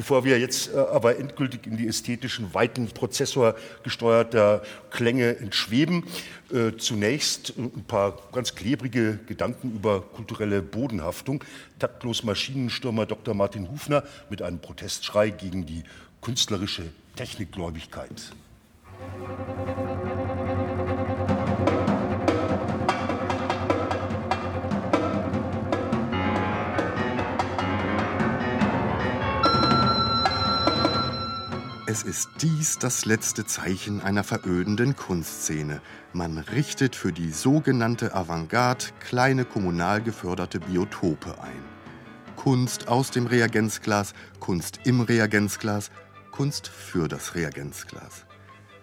Bevor wir jetzt äh, aber endgültig in die ästhetischen Weiten prozessorgesteuerter Klänge entschweben, äh, zunächst ein paar ganz klebrige Gedanken über kulturelle Bodenhaftung. Taktlos Maschinenstürmer Dr. Martin Hufner mit einem Protestschrei gegen die künstlerische Technikgläubigkeit. Es ist dies das letzte Zeichen einer verödenden Kunstszene. Man richtet für die sogenannte Avantgarde kleine kommunal geförderte Biotope ein. Kunst aus dem Reagenzglas, Kunst im Reagenzglas, Kunst für das Reagenzglas.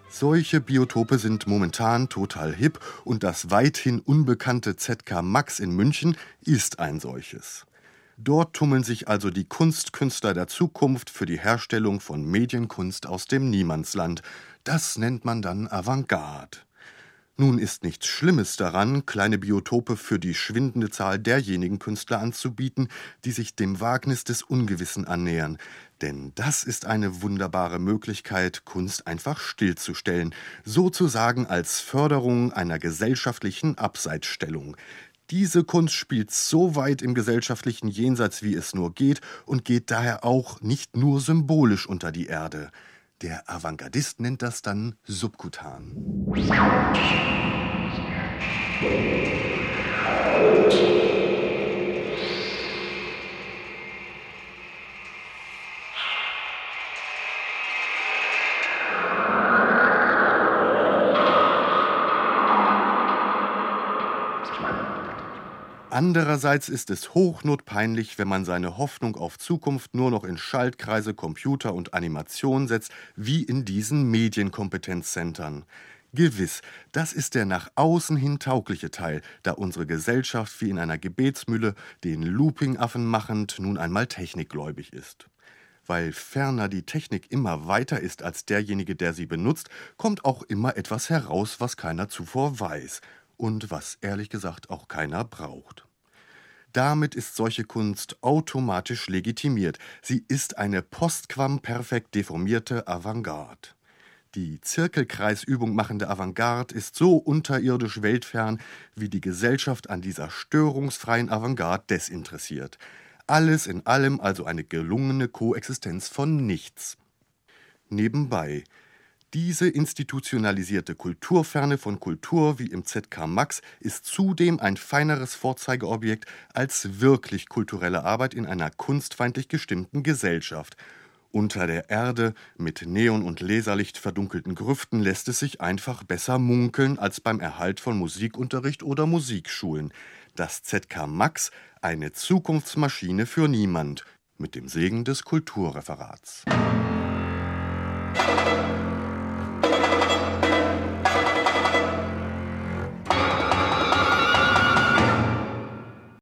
Solche Biotope sind momentan total hip und das weithin unbekannte ZK Max in München ist ein solches. Dort tummeln sich also die Kunstkünstler der Zukunft für die Herstellung von Medienkunst aus dem Niemandsland. Das nennt man dann Avantgarde. Nun ist nichts Schlimmes daran, kleine Biotope für die schwindende Zahl derjenigen Künstler anzubieten, die sich dem Wagnis des Ungewissen annähern. Denn das ist eine wunderbare Möglichkeit, Kunst einfach stillzustellen, sozusagen als Förderung einer gesellschaftlichen Abseitsstellung. Diese Kunst spielt so weit im gesellschaftlichen Jenseits, wie es nur geht, und geht daher auch nicht nur symbolisch unter die Erde. Der Avantgardist nennt das dann subkutan. Andererseits ist es hochnotpeinlich, wenn man seine Hoffnung auf Zukunft nur noch in Schaltkreise, Computer und Animation setzt, wie in diesen Medienkompetenzzentren. Gewiss, das ist der nach außen hin taugliche Teil, da unsere Gesellschaft wie in einer Gebetsmühle den Loopingaffen machend nun einmal technikgläubig ist. Weil ferner die Technik immer weiter ist als derjenige, der sie benutzt, kommt auch immer etwas heraus, was keiner zuvor weiß und was ehrlich gesagt auch keiner braucht. Damit ist solche Kunst automatisch legitimiert. Sie ist eine postquamperfekt deformierte Avantgarde. Die Zirkelkreisübung machende Avantgarde ist so unterirdisch weltfern, wie die Gesellschaft an dieser störungsfreien Avantgarde desinteressiert. Alles in allem also eine gelungene Koexistenz von nichts. Nebenbei, diese institutionalisierte Kulturferne von Kultur wie im ZK Max ist zudem ein feineres Vorzeigeobjekt als wirklich kulturelle Arbeit in einer kunstfeindlich gestimmten Gesellschaft. Unter der Erde mit Neon und Laserlicht verdunkelten Grüften lässt es sich einfach besser munkeln als beim Erhalt von Musikunterricht oder Musikschulen. Das ZK Max eine Zukunftsmaschine für niemand mit dem Segen des Kulturreferats.